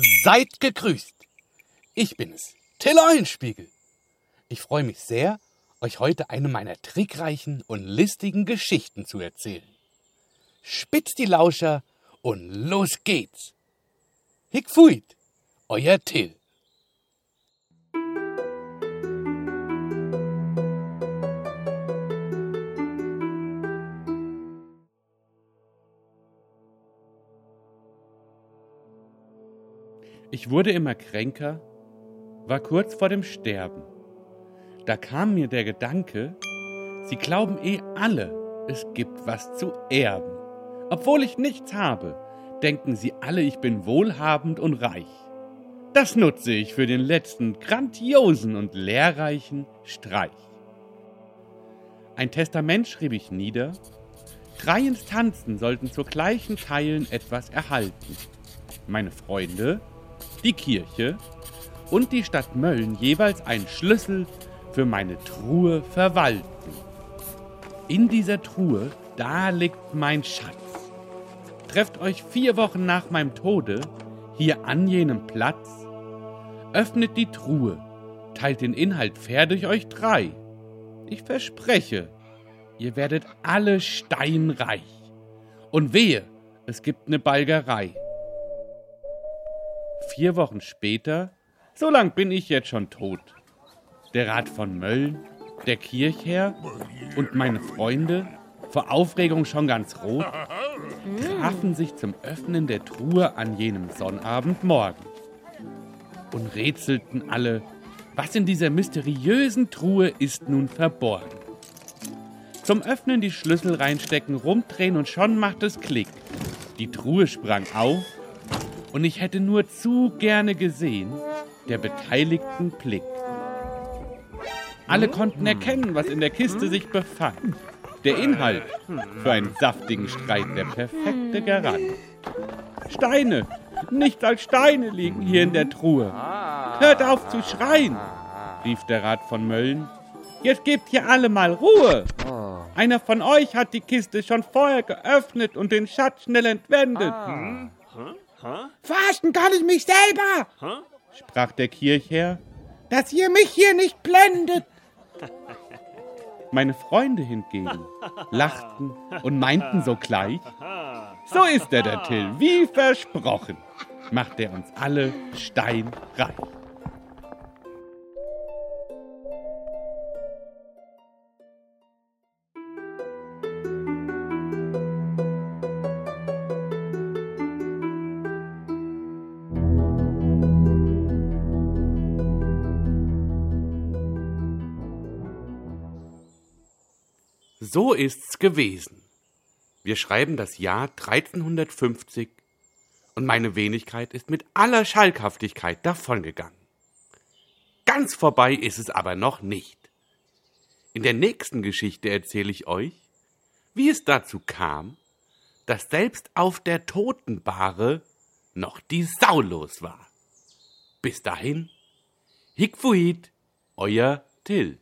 Seid gegrüßt. Ich bin es, Till Eulenspiegel. Ich freue mich sehr, euch heute eine meiner trickreichen und listigen Geschichten zu erzählen. Spitzt die Lauscher und los geht's. Hick fuit, euer Till. Ich wurde immer kränker, war kurz vor dem Sterben. Da kam mir der Gedanke, sie glauben eh alle, es gibt was zu erben. Obwohl ich nichts habe, denken sie alle, ich bin wohlhabend und reich. Das nutze ich für den letzten grandiosen und lehrreichen Streich. Ein Testament schrieb ich nieder, drei Instanzen sollten zu gleichen Teilen etwas erhalten. Meine Freunde, die Kirche und die Stadt Mölln jeweils einen Schlüssel für meine Truhe verwalten. In dieser Truhe, da liegt mein Schatz. Trefft euch vier Wochen nach meinem Tode hier an jenem Platz, öffnet die Truhe, teilt den Inhalt fair durch euch drei. Ich verspreche, ihr werdet alle steinreich. Und wehe, es gibt ne Balgerei. Vier Wochen später, so lang bin ich jetzt schon tot. Der Rat von Mölln, der Kirchherr und meine Freunde, vor Aufregung schon ganz rot, trafen sich zum Öffnen der Truhe an jenem Sonnabendmorgen und rätselten alle, was in dieser mysteriösen Truhe ist nun verborgen. Zum Öffnen die Schlüssel reinstecken, rumdrehen und schon macht es Klick. Die Truhe sprang auf und ich hätte nur zu gerne gesehen der beteiligten Blick. Alle konnten erkennen, was in der Kiste sich befand. Der Inhalt für einen saftigen Streit der perfekte Garant. Steine, nichts als Steine liegen hier in der Truhe. Hört auf zu schreien, rief der Rat von Mölln. Jetzt gebt hier alle mal Ruhe. Einer von euch hat die Kiste schon vorher geöffnet und den Schatz schnell entwendet. Verarschen kann ich mich selber, sprach der Kirchherr. dass ihr mich hier nicht blendet. Meine Freunde hingegen lachten und meinten sogleich, so ist er, der Till, wie versprochen, macht er uns alle steinreich. So ist's gewesen. Wir schreiben das Jahr 1350 und meine Wenigkeit ist mit aller Schalkhaftigkeit davongegangen. Ganz vorbei ist es aber noch nicht. In der nächsten Geschichte erzähle ich euch, wie es dazu kam, dass selbst auf der Totenbahre noch die Sau los war. Bis dahin, Hickfuit, euer Till.